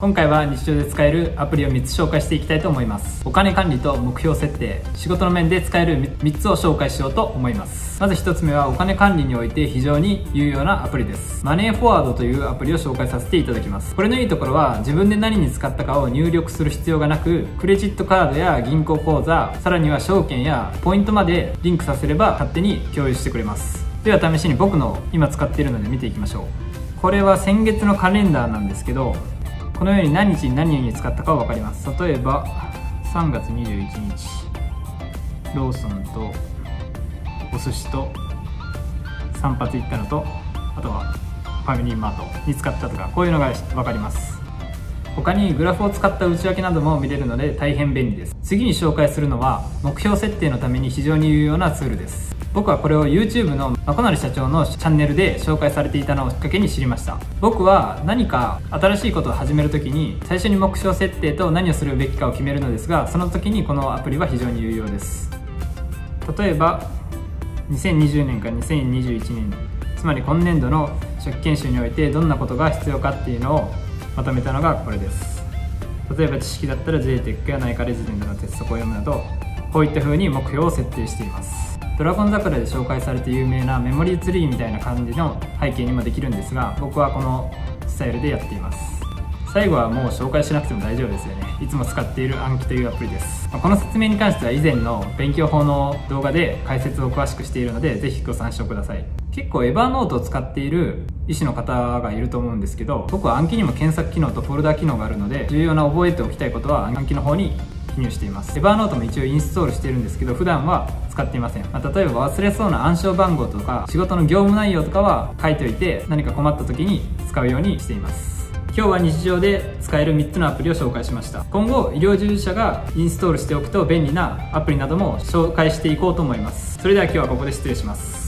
今回は日常で使えるアプリを3つ紹介していきたいと思います。お金管理と目標設定仕事の面で使える3つを紹介しようと思います。まず1つ目はお金管理において非常に有用なアプリです。マネーフォワードというアプリを紹介させていただきます。これのいいところは自分で何に使ったかを入力する必要がなくクレジットカードや銀行口座さらには証券やポイントまでリンクさせれば勝手に共有してくれます。では試しに僕の今使っているので見ていきましょう。これは先月のカレンダーなんですけどこのように何日に何に使ったかは分かります。例えば3月21日ローソンとお寿司と散髪行ったのとあとはファミリーマートに使ったとかこういうのが分かります。他にグラフを使った内訳なども見れるので大変便利です。次に紹介するのは目標設定のために非常に有用なツールです。僕はこれを YouTube のまこなり社長のチャンネルで紹介されていたのをきっかけに知りました。僕は何か新しいことを始めるときに最初に目標設定と何をするべきかを決めるのですがその時にこのアプリは非常に有用です。例えば2020年から2021年つまり今年度の初期研修においてどんなことが必要かっていうのをまとめたのがこれです。例えば知識だったら JTEC や内科レジデントのテストを読むなどこういった風に目標を設定しています。ドラゴン桜で紹介されて有名なメモリーツリーみたいな感じの背景にもできるんですが僕はこのスタイルでやっています。最後はもう紹介しなくても大丈夫ですよね。いつも使っている暗記というアプリです。この説明に関しては以前の勉強法の動画で解説を詳しくしているのでぜひご参照ください。結構エヴァーノートを使っている医師の方がいると思うんですけど僕は暗記にも検索機能とフォルダ機能があるので重要な覚えておきたいことは暗記の方に記入しています。エバーノートも一応インストールしてるんですけど普段は使っていません、まあ、例えば忘れそうな暗証番号とか仕事の業務内容とかは書いておいて何か困った時に使うようにしています。今日は日常で使える3つのアプリを紹介しました。今後医療従事者がインストールしておくと便利なアプリなども紹介していこうと思います。それでは今日はここで失礼します。